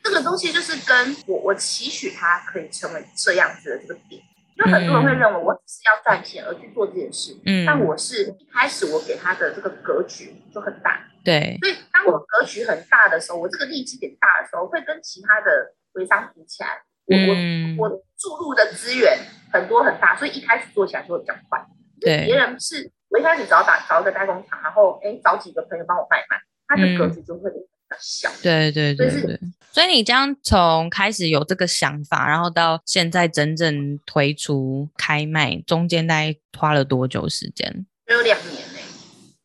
这个东西就是跟我我期许它可以成为这样子的这个点，就很多人会认为我只是要赚钱而去做这件事，嗯，但我是一开始我给他的这个格局就很大，对，所以当我格局很大的时候，我这个利基点大的时候，会跟其他的微商比起来，我我我注入的资源很多很大，所以一开始做起来就会比较快。对，别人是我一开始找打找一个代工厂，然后哎找几个朋友帮我卖卖。它的格局就会比较小，嗯，对对对对。所以你将从开始有这个想法，然后到现在真正推出开卖，中间大概花了多久时间？有两年呢。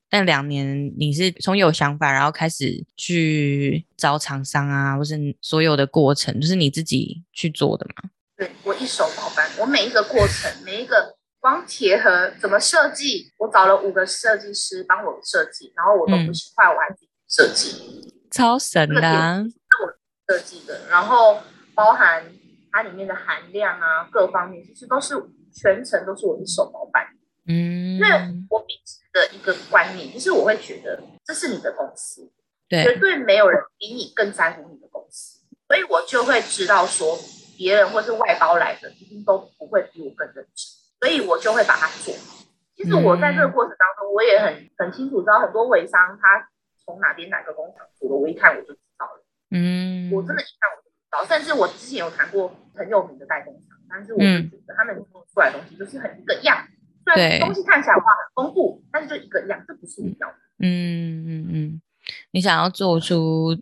但两年你是从有想法，然后开始去找厂商啊，或是所有的过程，就是你自己去做的吗？对，我一手包办，我每一个过程，每一个。光铁盒怎么设计？我找了五个设计师帮我设计，然后我都不喜欢，我还自己设计，超神的，是我设计的。然后包含它里面的含量啊，各方面其实都是全程都是我一手包办。嗯，因为我秉持的一个观念就是，我会觉得这是你的公司，对，绝对没有人比你更在乎你的公司，所以我就会知道说，别人或是外包来的一定都不会比我更认真。所以我就会把它做好。其实我在这个过程当中，我也很很清楚知道很多微商他从哪边哪个工厂做的，我一看我就知道了。嗯，我真的，一看我就知道。甚至我之前有谈过很有名的代工厂，但是我就觉得他们做出来的东西就是很一个样。虽然，东西看起来哇很丰富，但是就一个样，这不是你要的。嗯嗯嗯，你想要做出。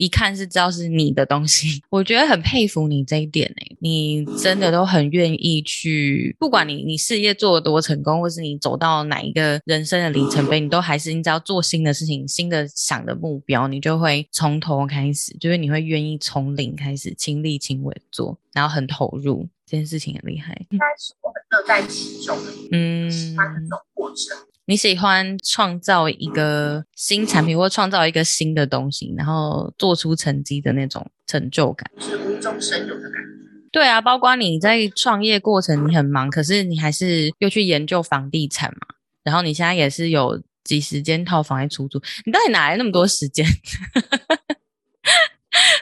一看是知道是你的东西，我觉得很佩服你这一点诶、欸，你真的都很愿意去，不管你你事业做得多成功，或是你走到哪一个人生的里程碑，你都还是你只要做新的事情、新的想的目标，你就会从头开始，就是你会愿意从零开始亲力亲为做，然后很投入，这件事情很厉害。应该是我很乐在其中的，嗯，喜欢这种过程。你喜欢创造一个新产品，或创造一个新的东西，然后做出成绩的那种成就感，是无中生有的感觉。对啊，包括你在创业过程，你很忙，可是你还是又去研究房地产嘛。然后你现在也是有几十间套房在出租，你到底哪来那么多时间？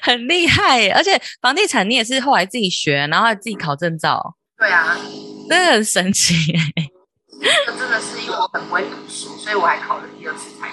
很厉害耶，而且房地产你也是后来自己学，然后自己考证照。对啊，真的很神奇耶。这真的是因为我很不会读书，所以我还考了第二次才。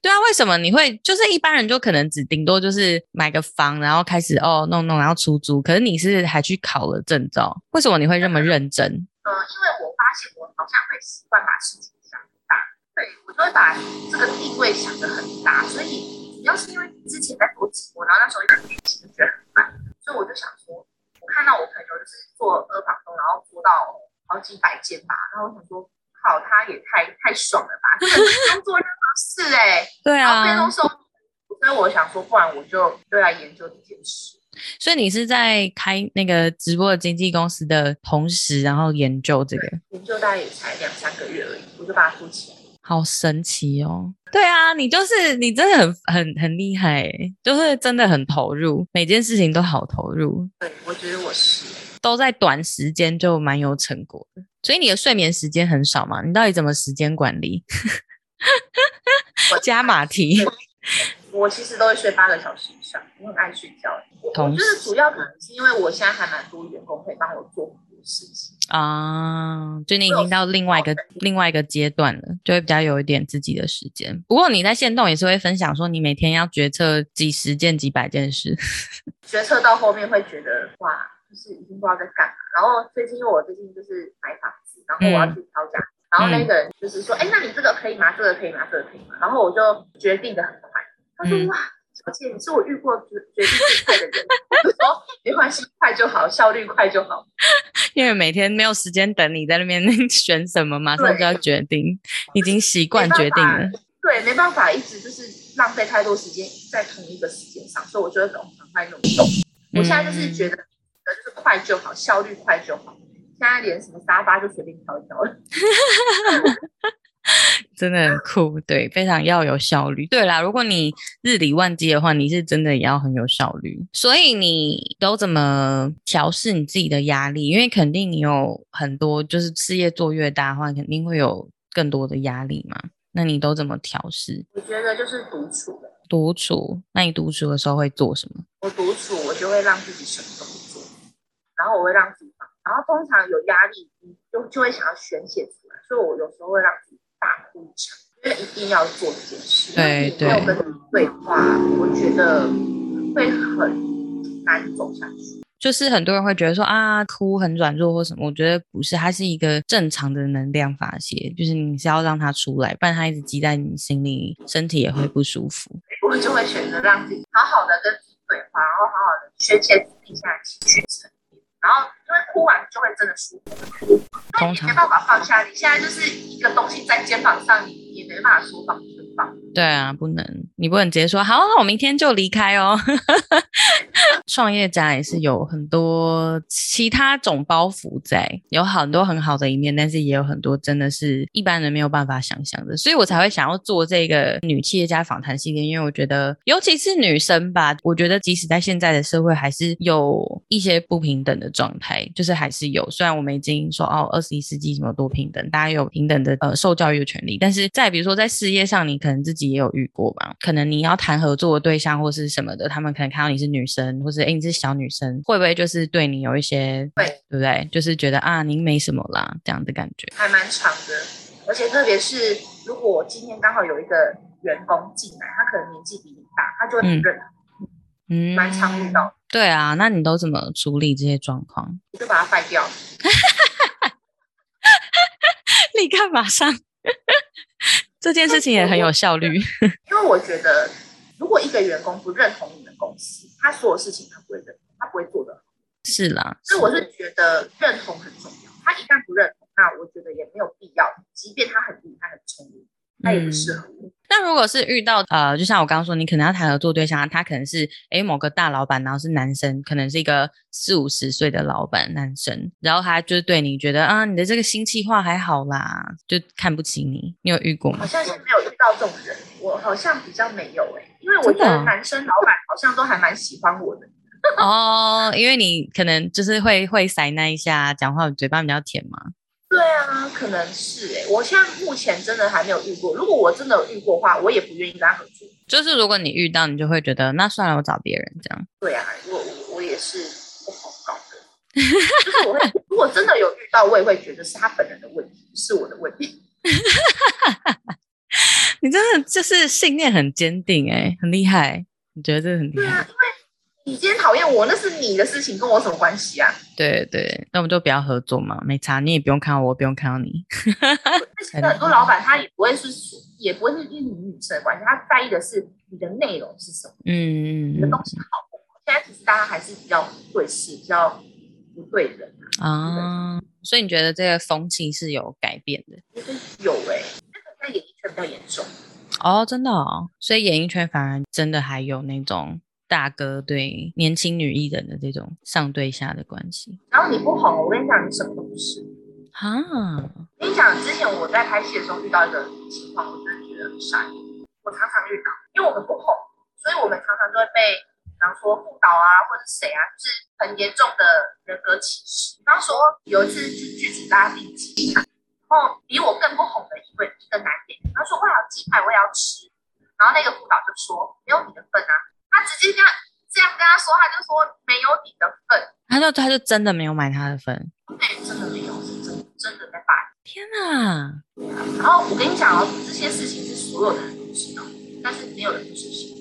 对啊，为什么你会？就是一般人就可能只顶多就是买个房，然后开始哦弄弄，然后出租。可是你是还去考了证照，为什么你会这么认真？嗯，因为我发现我好像会习惯把事情想很大，对，我就会把这个地位想得很大，所以主要是因为之前在做直播，然后那时候有点觉得很慢，所以我就想说，我看到我朋友就是做二房东，然后做到好几百间吧，然后我想说，靠，他也太太爽了吧，不用做任何事哎、欸，对啊，然后变成说，所以我想说，不然我就就来研究这件事。所以你是在开那个直播的经纪公司的同时，然后研究这个？研究大概也才两三个月而已，我就把它做起来。好神奇哦！对啊，你就是你真的很很很厉害，就是真的很投入，每件事情都好投入。对，我觉得我是都在短时间就蛮有成果的。所以你的睡眠时间很少嘛？你到底怎么时间管理？加马蹄。我其实都会睡八个小时以上，我很爱睡觉。我我觉得主要可能是因为我现在还蛮多员工可以帮我做很多事情啊，就你已经到另外一个另外一个阶段了，就会比较有一点自己的时间。不过你在线动也是会分享说，你每天要决策几十件几百件事，决策到后面会觉得哇，就是已经不知道在干嘛。然后最近因为我最近就是买房子，然后我要去挑价，嗯、然后那个人就是说，哎、嗯，那你这个可以吗？这个可以吗？这个可以吗？然后我就决定的很快。他说：“哇，小姐，你是我遇过决决定最快的人。”我说：“没关系，快就好，效率快就好。”因为每天没有时间等你在那边 选什么，马上就要决定，已经习惯决定了。对，没办法，一直就是浪费太多时间在同一个时间上，所以我觉得赶快弄动。我现在就是觉得，就是快就好，效率快就好。现在连什么沙发就随便挑一挑了。真的很酷，对，非常要有效率。对啦，如果你日理万机的话，你是真的也要很有效率。所以你都怎么调试你自己的压力？因为肯定你有很多，就是事业做越大的话，肯定会有更多的压力嘛。那你都怎么调试？我觉得就是独处。独处？那你独处的时候会做什么？我独处，我就会让自己什么然后我会让自己放，然后通常有压力，就就会想要宣泄出来，所以我有时候会让自己。大哭一场，因为一定要做这件事。对对，没有跟你对话，我觉得会很难走下去。就是很多人会觉得说啊，哭很软弱或什么，我觉得不是，它是一个正常的能量发泄，就是你是要让它出来，不然它一直积在你心里，身体也会不舒服。我就会选择让自己好好的跟自己对话，然后好好的宣泄自己现在情绪然后因为哭完就会真的舒服。通常没办法放下，你现在就是一个东西在肩膀上，你也没办法说放就放。对啊，不能，你不能直接说好，我明天就离开哦。创业家也是有很多其他种包袱在，有很多很好的一面，但是也有很多真的是一般人没有办法想象的，所以我才会想要做这个女企业家访谈系列，因为我觉得，尤其是女生吧，我觉得即使在现在的社会，还是有一些不平等的状态，就是还是有。虽然我们已经说哦，二十一世纪什么多平等，大家有平等的呃受教育的权利，但是在比如说在事业上，你可能自己也有遇过吧？可能你要谈合作的对象或是什么的，他们可能看到你是女生，或是哎你是小女生，会不会就是对你有一些对对不对？就是觉得啊您没什么啦这样的感觉，还蛮长的。而且特别是如果今天刚好有一个员工进来，他可能年纪比你大，他就会很认嗯，蛮常遇到。对啊，那你都怎么处理这些状况？我就把他废掉，立刻马上。这件事情也很有效率，因为我觉得，如果一个员工不认同你们公司，他所有事情他不会认同，他不会做的好。是啦，所以我是觉得认同很重要。他一旦不认同，那我觉得也没有必要，即便他很厉害、很聪明。他也不适合我。那、嗯、如果是遇到呃，就像我刚刚说，你可能要谈合作对象，他可能是诶某个大老板，然后是男生，可能是一个四五十岁的老板男生，然后他就对你觉得啊，你的这个新企划还好啦，就看不起你。你有遇过吗？好像是没有遇到这种人，我好像比较没有诶、欸，因为我觉得男生老板好像都还蛮喜欢我的。哦，因为你可能就是会会塞那一下，讲话嘴巴比较甜嘛。对啊，可能是哎，我现在目前真的还没有遇过。如果我真的有遇过的话，我也不愿意跟他合作。就是如果你遇到，你就会觉得那算了，我找别人这样。对啊，我我也是不好搞的。就是我会，如果真的有遇到，我也会觉得是他本人的问题，是我的问题。你真的就是信念很坚定哎，很厉害。你觉得这个很厉害？对啊，因为。你今天讨厌我，那是你的事情，跟我什么关系啊？对对，那我们就不要合作嘛，没差。你也不用看到我，不用看到你。很多老板他也不会是，也不会是因为你女生的关系，他在意的是你的内容是什么，嗯，你的东西好不好。现在其实大家还是比较对事，比较不对人啊。所以你觉得这个风气是有改变的？有诶、欸，那个在演艺圈比较严重。哦，真的哦，所以演艺圈反而真的还有那种大哥对年轻女艺人的这种上对下的关系。然后你不红，我跟你讲，你什么都不是。哈！我跟你讲，之前我在拍戏的时候遇到一个情况，我真的觉得很傻。我常常遇到，因为我们不红，所以我们常常都会被，比方说副导啊，或者是谁啊，就是很严重的人格歧视。比方说有一次去剧组大家订鸡排，然后比我更不红的一位一个男演员，他说我要鸡排，我也要吃。然后那个副导就说没有你的份啊，他直接这样这样跟他说，他就说没有你的份。他就他就真的没有买他的份，对，真的没有。真的在发天哪！然后我跟你讲哦，这些事情是所有的人都知道，但是没有人知晓。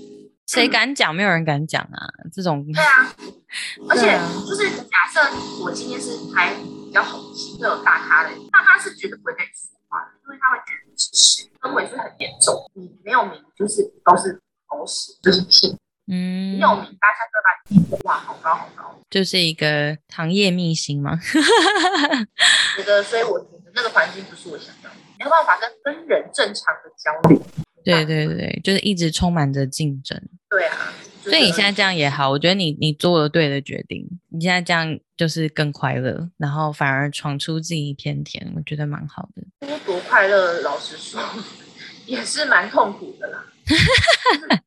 谁敢讲？没有人敢讲啊！这种对啊，而且就是假设我今天是还比较红戏，会有大咖的，大咖是绝对不会跟你说话的，因为他会觉得只是氛围是很严重。你没有名，就是都是狗屎，就是骗。嗯，你有名，大家都把你哇，好高好高，就是一个行业秘辛吗？觉得，所以我觉得那个环境不是我想要的，没有办法跟跟人正常的交流。对对对，就是一直充满着竞争。对啊，所以你现在这样也好，我觉得你你做了对的决定。你现在这样就是更快乐，然后反而闯出自己一片天，我觉得蛮好的。多多快乐，老实说 也是蛮痛苦的啦。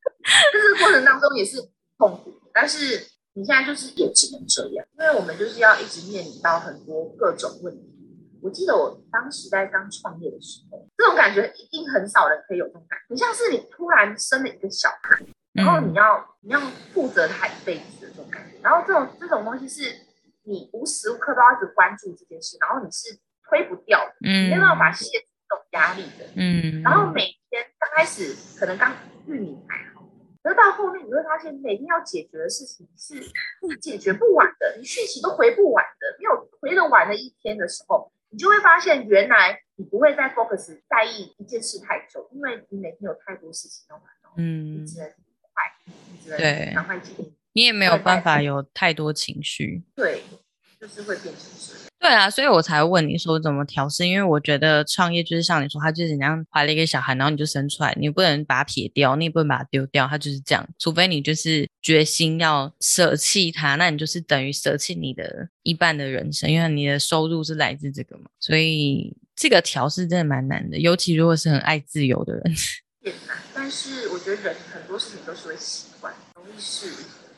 就是过程当中也是痛苦，但是你现在就是也只能这样，因为我们就是要一直面临到很多各种问题。我记得我当时在刚创业的时候，这种感觉一定很少人可以有这种感觉。你像是你突然生了一个小孩，然后你要你要负责他一辈子的这种感觉，然后这种这种东西是你无时无刻都要一直关注这件事，然后你是推不掉的，嗯，没办法卸这种压力的，嗯，然后每天刚开始可能刚玉米还好。得到后面，你会发现每天要解决的事情是你解决不完的，你讯息都回不完的。没有回得完的一天的时候，你就会发现，原来你不会再 focus 在意一件事太久，因为你每天有太多事情要忙，嗯，你只能快，你只能赶快解决，你也没有办法有太多情绪，对，就是会变成这样。对啊，所以我才问你说怎么调试，因为我觉得创业就是像你说，他就是你这样怀了一个小孩，然后你就生出来，你不能把它撇掉，你也不能把它丢掉，他就是这样。除非你就是决心要舍弃它，那你就是等于舍弃你的一半的人生，因为你的收入是来自这个嘛。所以这个调试真的蛮难的，尤其如果是很爱自由的人。也难，但是我觉得人很多事情都是会习惯，容易适应，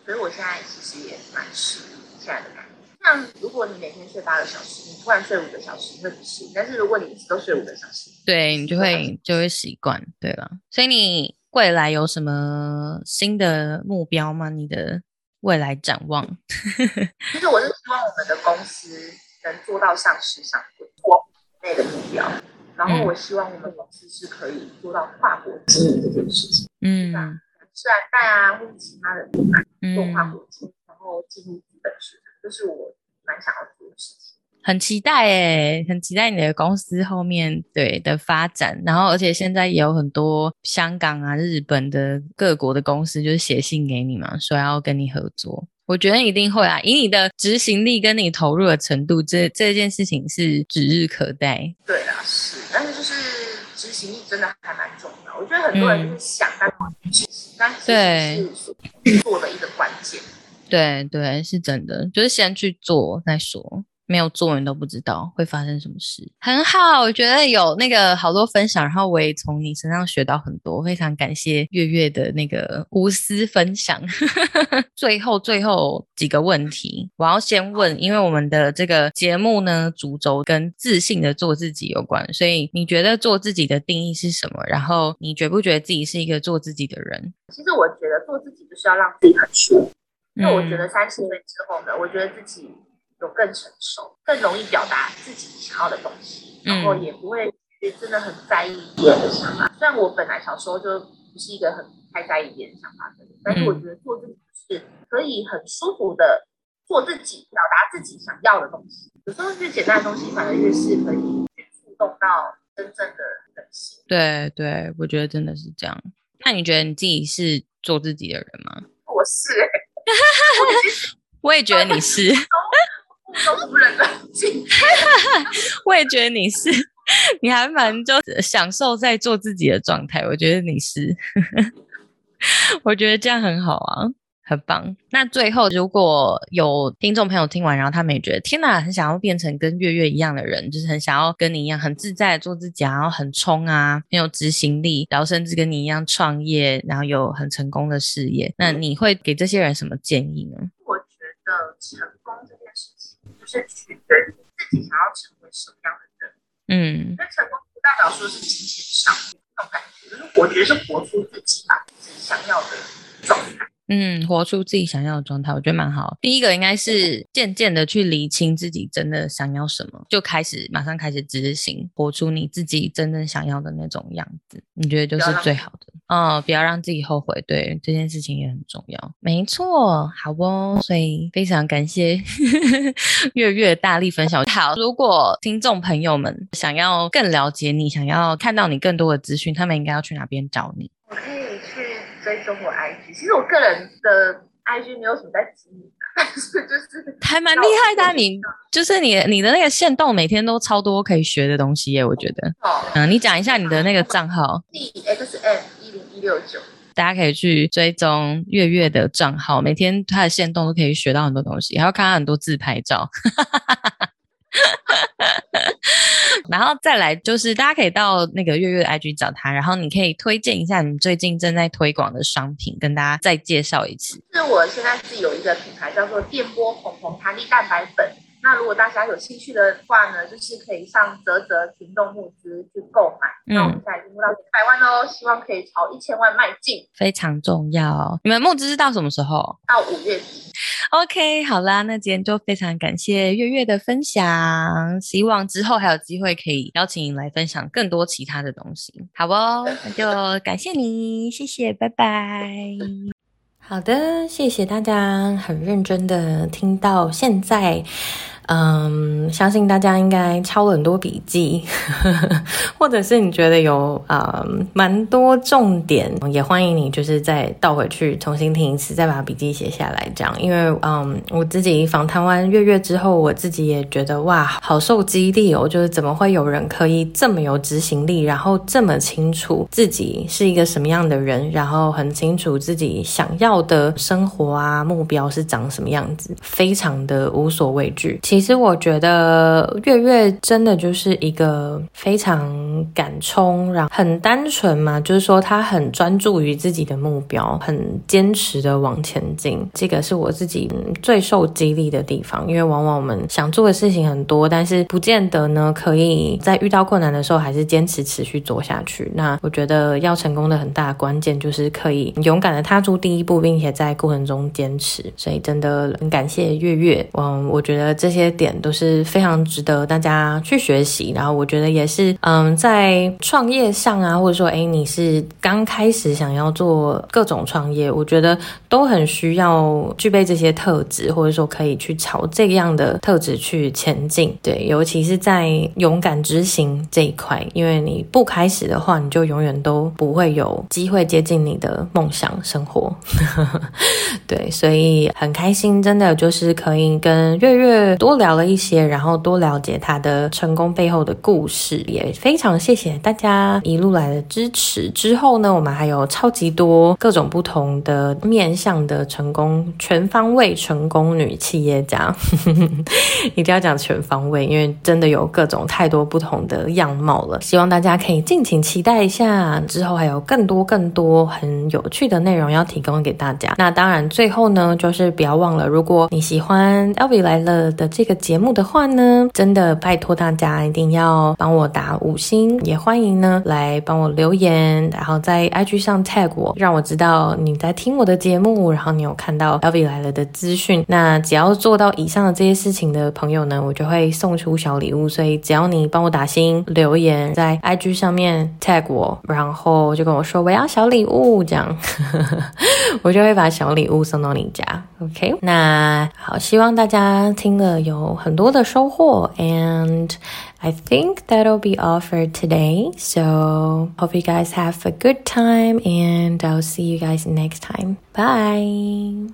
所以我现在其实也蛮适应现在的感觉。像如果你每天睡八个小时，你突然睡五个小时，你会不适应。但是如果你一直都睡五个小时，对你就会就会习惯，对了。所以你未来有什么新的目标吗？你的未来展望？其实我是希望我们的公司能做到上市上柜，国内的目标。然后我希望我们公司是可以做到跨国经营这件事情。嗯，自然带啊，或者其他的品牌做跨国经营，嗯、然后进入资本市场。这是我蛮想要做的事情，很期待诶，很期待你的公司后面对的发展。然后，而且现在也有很多香港啊、日本的各国的公司，就是写信给你嘛，说要跟你合作。我觉得一定会啊，以你的执行力跟你投入的程度，这这件事情是指日可待。对啊，是，但是就是执行力真的还蛮重要。我觉得很多人就是想，但不执行，但是是做的一个关键。对对，是真的，就是先去做再说，没有做你都不知道会发生什么事。很好，我觉得有那个好多分享，然后我也从你身上学到很多，非常感谢月月的那个无私分享。最后最后几个问题，我要先问，因为我们的这个节目呢，主轴跟自信的做自己有关，所以你觉得做自己的定义是什么？然后你觉不觉得自己是一个做自己的人？其实我觉得做自己就是要让自己很舒服。因为我觉得三十岁之后呢，我觉得自己有更成熟，更容易表达自己想要的东西，然后也不会真的很在意别人的想法。虽然我本来小时候就不是一个很太在意别人想法的人，但是我觉得做自己是可以很舒服的做自己，表达自己想要的东西。有时候越简单的东西，反而越是可以去触动到真正的人心。对对，我觉得真的是这样。那你觉得你自己是做自己的人吗？我是、欸，哈哈哈，我也觉得你是，都无人冷静。我也觉得你是，你还蛮就享受在做自己的状态。我觉得你是，我觉得这样很好啊。很棒。那最后，如果有听众朋友听完，然后他们也觉得天哪，很想要变成跟月月一样的人，就是很想要跟你一样很自在做自己，然后很冲啊，很有执行力，然后甚至跟你一样创业，然后有很成功的事业。那你会给这些人什么建议呢？我觉得成功这件事情，就是取决于自己想要成为什么样的人。嗯，那成功不代表说是金钱上那种感觉，就是我觉得是活出自己吧，自己想要的状态。嗯，活出自己想要的状态，我觉得蛮好。第一个应该是渐渐的去理清自己真的想要什么，就开始马上开始执行，活出你自己真正想要的那种样子。你觉得就是最好的哦，不要让自己后悔。对，这件事情也很重要。没错，好哦。所以非常感谢 月月大力分享。好，如果听众朋友们想要更了解你，想要看到你更多的资讯，他们应该要去哪边找你？追踪我 IG，其实我个人的 IG 没有什么在经营，但是就是还蛮厉害的。你就是你你的那个线动，每天都超多可以学的东西耶，我觉得。哦。嗯，你讲一下你的那个账号。DXM 一零一六九，大家可以去追踪月月的账号，每天他的线动都可以学到很多东西，还要看他很多自拍照。然后再来就是，大家可以到那个月月的 IG 找他，然后你可以推荐一下你最近正在推广的商品，跟大家再介绍一次。是我现在是有一个品牌叫做电波红红弹力蛋白粉。那如果大家有兴趣的话呢，就是可以上泽泽行动募资去购买。嗯，那我们现在已经募到百万喽，希望可以朝一千万迈进，非常重要。你们募资是到什么时候？到五月底。OK，好啦，那今天就非常感谢月月的分享，希望之后还有机会可以邀请你来分享更多其他的东西。好哦，那就感谢你，谢谢，拜拜。好的，谢谢大家很认真的听到现在。嗯，相信大家应该抄了很多笔记，或者是你觉得有啊蛮多重点，也欢迎你就是再倒回去重新听一次，再把笔记写下来。这样，因为嗯，我自己访谈完月月之后，我自己也觉得哇，好受激励哦，就是怎么会有人可以这么有执行力，然后这么清楚自己是一个什么样的人，然后很清楚自己想要的生活啊目标是长什么样子，非常的无所畏惧。其实我觉得月月真的就是一个非常敢冲，然后很单纯嘛，就是说他很专注于自己的目标，很坚持的往前进。这个是我自己最受激励的地方，因为往往我们想做的事情很多，但是不见得呢可以在遇到困难的时候还是坚持持续做下去。那我觉得要成功的很大的关键就是可以勇敢的踏出第一步，并且在过程中坚持。所以真的很感谢月月，嗯，我觉得这些些点。都是非常值得大家去学习，然后我觉得也是，嗯，在创业上啊，或者说，哎，你是刚开始想要做各种创业，我觉得都很需要具备这些特质，或者说可以去朝这样的特质去前进。对，尤其是在勇敢执行这一块，因为你不开始的话，你就永远都不会有机会接近你的梦想生活。对，所以很开心，真的就是可以跟月月多聊了一些，然后多了解他的成功背后的故事，也非常谢谢大家一路来的支持。之后呢，我们还有超级多各种不同的面向的成功，全方位成功女企业家，一定要讲全方位，因为真的有各种太多不同的样貌了。希望大家可以敬请期待一下，之后还有更多更多很有趣的内容要提供给大家。那当然，最后呢，就是不要忘了，如果你喜欢 Elvie 来了的这这个节目，的话呢，真的拜托大家一定要帮我打五星，也欢迎呢来帮我留言，然后在 IG 上 tag 我，让我知道你在听我的节目，然后你有看到 L V 来了的资讯。那只要做到以上的这些事情的朋友呢，我就会送出小礼物。所以只要你帮我打星留言，在 IG 上面 tag 我，然后就跟我说我要小礼物，这样 我就会把小礼物送到你家。OK，那好，希望大家听了有有很多的收获。And I think that'll be all for today. So hope you guys have a good time, and I'll see you guys next time. Bye.